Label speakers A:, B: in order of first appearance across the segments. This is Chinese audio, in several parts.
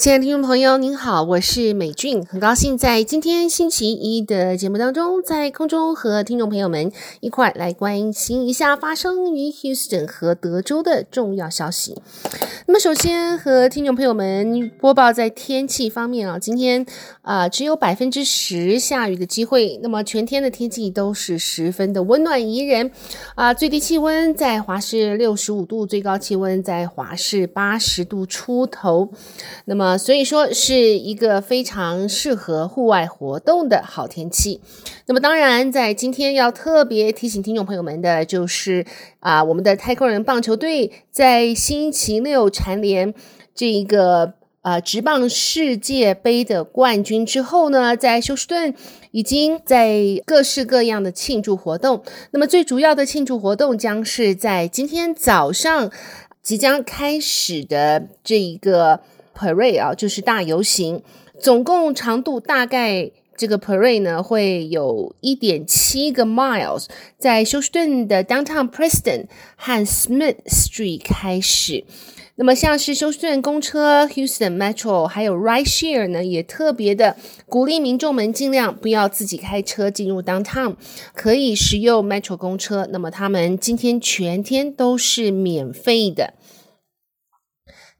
A: 亲爱的听众朋友，您好，我是美俊，很高兴在今天星期一的节目当中，在空中和听众朋友们一块来关心一下发生于 Houston 和德州的重要消息。那么，首先和听众朋友们播报在天气方面啊，今天啊、只有百分之十下雨的机会，那么全天的天气都是十分的温暖宜人啊、最低气温在华氏六十五度，最高气温在华氏八十度出头，那么。所以说是一个非常适合户外活动的好天气。那么当然，在今天要特别提醒听众朋友们的，就是啊，我们的太空人棒球队在星期六蝉联这一个啊直棒世界杯的冠军之后呢，在休斯顿已经在各式各样的庆祝活动。那么最主要的庆祝活动将是在今天早上即将开始的这一个。Parade 啊，就是大游行，总共长度大概这个 Parade 呢会有一点七个 miles，在休斯顿的 Downtown Preston 和 Smith Street 开始。那么像是休斯顿公车、Houston Metro 还有 Rideshare 呢，也特别的鼓励民众们尽量不要自己开车进入 Downtown，可以使用 Metro 公车。那么他们今天全天都是免费的。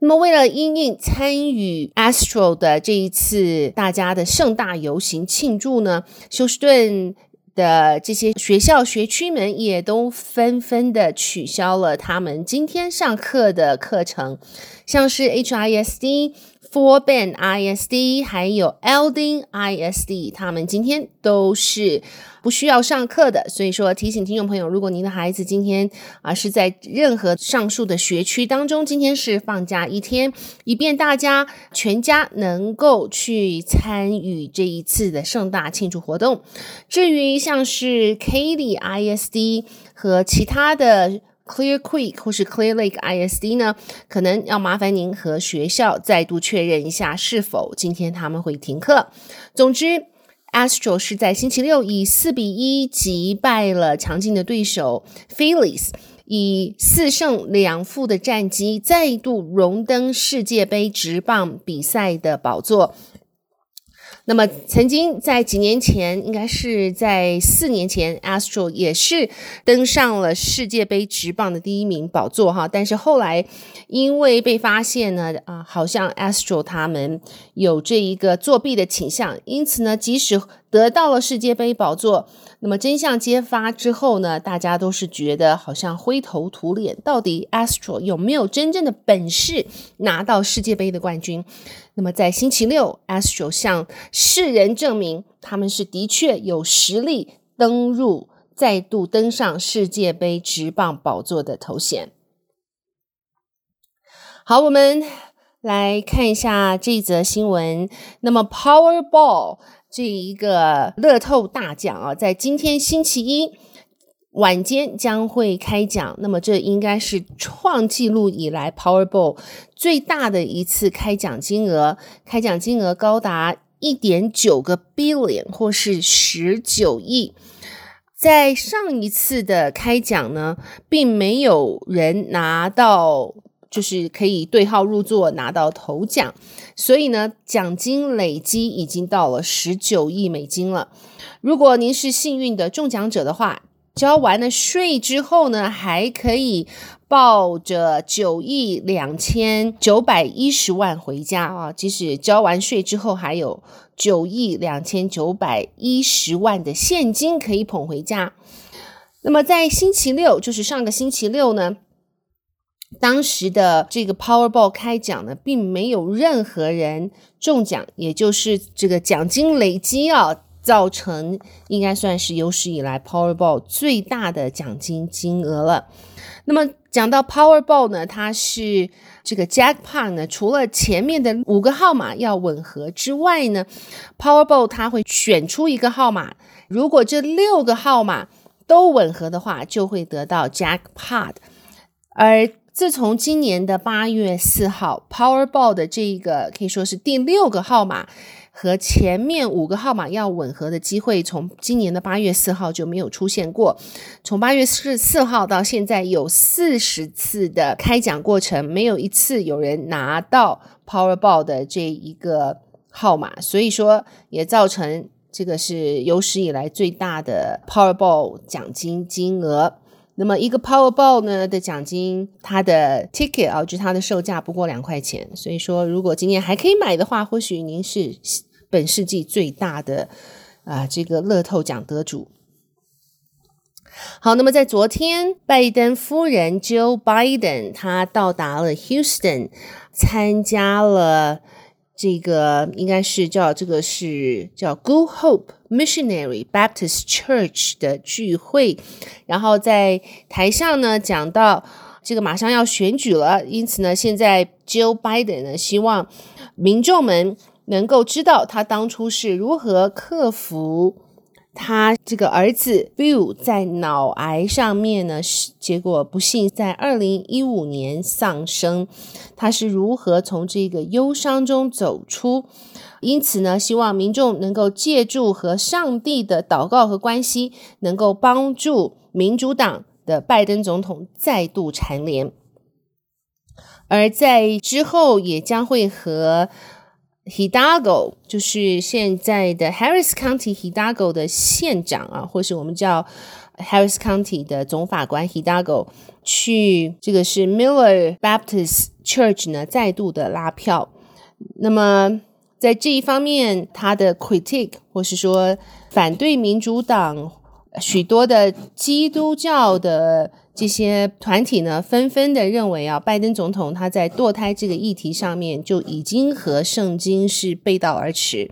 A: 那么，为了因应参与 Astro 的这一次大家的盛大游行庆祝呢，休斯顿的这些学校学区们也都纷纷的取消了他们今天上课的课程，像是 HISD。forben ISD 还有 Elding ISD，他们今天都是不需要上课的。所以说，提醒听众朋友，如果您的孩子今天啊是在任何上述的学区当中，今天是放假一天，以便大家全家能够去参与这一次的盛大庆祝活动。至于像是 Katy ISD 和其他的。Clear Creek 或是 Clear Lake ISD 呢，可能要麻烦您和学校再度确认一下，是否今天他们会停课。总之，Astro 是在星期六以四比一击败了强劲的对手 Phillies，以四胜两负的战绩再度荣登世界杯职棒比赛的宝座。那么，曾经在几年前，应该是在四年前，Astro 也是登上了世界杯直棒的第一名宝座哈。但是后来因为被发现呢，啊，好像 Astro 他们有这一个作弊的倾向，因此呢，即使得到了世界杯宝座，那么真相揭发之后呢，大家都是觉得好像灰头土脸，到底 Astro 有没有真正的本事拿到世界杯的冠军？那么在星期六，Astro 向世人证明他们是的确有实力登入、再度登上世界杯职棒宝座的头衔。好，我们来看一下这则新闻。那么 Powerball 这一个乐透大奖啊，在今天星期一。晚间将会开奖，那么这应该是创纪录以来 Powerball 最大的一次开奖金额，开奖金额高达一点九个 billion 或是十九亿。在上一次的开奖呢，并没有人拿到，就是可以对号入座拿到头奖，所以呢，奖金累积已经到了十九亿美金了。如果您是幸运的中奖者的话，交完了税之后呢，还可以抱着九亿两千九百一十万回家啊！即使交完税之后，还有九亿两千九百一十万的现金可以捧回家。那么在星期六，就是上个星期六呢，当时的这个 Powerball 开奖呢，并没有任何人中奖，也就是这个奖金累积啊。造成应该算是有史以来 Powerball 最大的奖金金额了。那么讲到 Powerball 呢，它是这个 Jackpot 呢，除了前面的五个号码要吻合之外呢，Powerball 它会选出一个号码，如果这六个号码都吻合的话，就会得到 Jackpot。而自从今年的八月四号，Powerball 的这个可以说是第六个号码。和前面五个号码要吻合的机会，从今年的八月四号就没有出现过。从八月四四号到现在，有四十次的开奖过程，没有一次有人拿到 Powerball 的这一个号码，所以说也造成这个是有史以来最大的 Powerball 奖金金额。那么一个 Powerball 呢的奖金，它的 ticket 啊，就它的售价不过两块钱。所以说，如果今年还可以买的话，或许您是本世纪最大的啊这个乐透奖得主。好，那么在昨天，拜登夫人 Jill Biden 她到达了 Houston，参加了。这个应该是叫这个是叫 Good Hope Missionary Baptist Church 的聚会，然后在台上呢讲到这个马上要选举了，因此呢，现在 Joe Biden 呢希望民众们能够知道他当初是如何克服。他这个儿子 Bill 在脑癌上面呢，结果不幸在二零一五年丧生。他是如何从这个忧伤中走出？因此呢，希望民众能够借助和上帝的祷告和关系，能够帮助民主党的拜登总统再度蝉联。而在之后，也将会和。Hidalgo 就是现在的 Harris County Hidalgo 的县长啊，或是我们叫 Harris County 的总法官 Hidalgo 去这个是 Miller Baptist Church 呢，再度的拉票。那么在这一方面，他的 critique 或是说反对民主党许多的基督教的。这些团体呢，纷纷的认为啊，拜登总统他在堕胎这个议题上面就已经和圣经是背道而驰，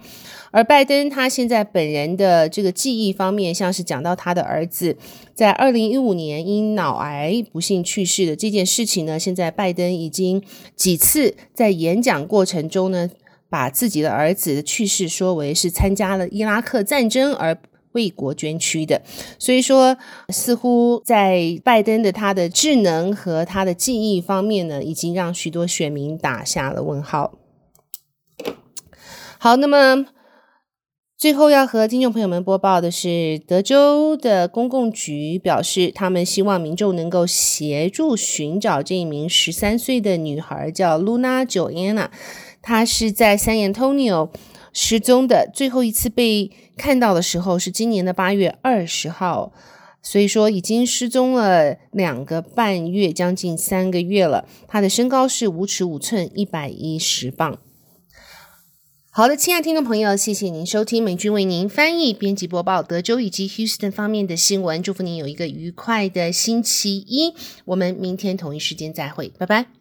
A: 而拜登他现在本人的这个记忆方面，像是讲到他的儿子在二零一五年因脑癌不幸去世的这件事情呢，现在拜登已经几次在演讲过程中呢，把自己的儿子的去世说为是参加了伊拉克战争而。为国捐躯的，所以说似乎在拜登的他的智能和他的记忆方面呢，已经让许多选民打下了问号。好，那么最后要和听众朋友们播报的是，德州的公共局表示，他们希望民众能够协助寻找这一名十三岁的女孩，叫 Luna Joanna，她是在 San Antonio。失踪的最后一次被看到的时候是今年的八月二十号，所以说已经失踪了两个半月，将近三个月了。他的身高是五尺五寸，一百一十磅。好的，亲爱听众朋友，谢谢您收听美君为您翻译、编辑播报德州以及 Houston 方面的新闻。祝福您有一个愉快的星期一，我们明天同一时间再会，拜拜。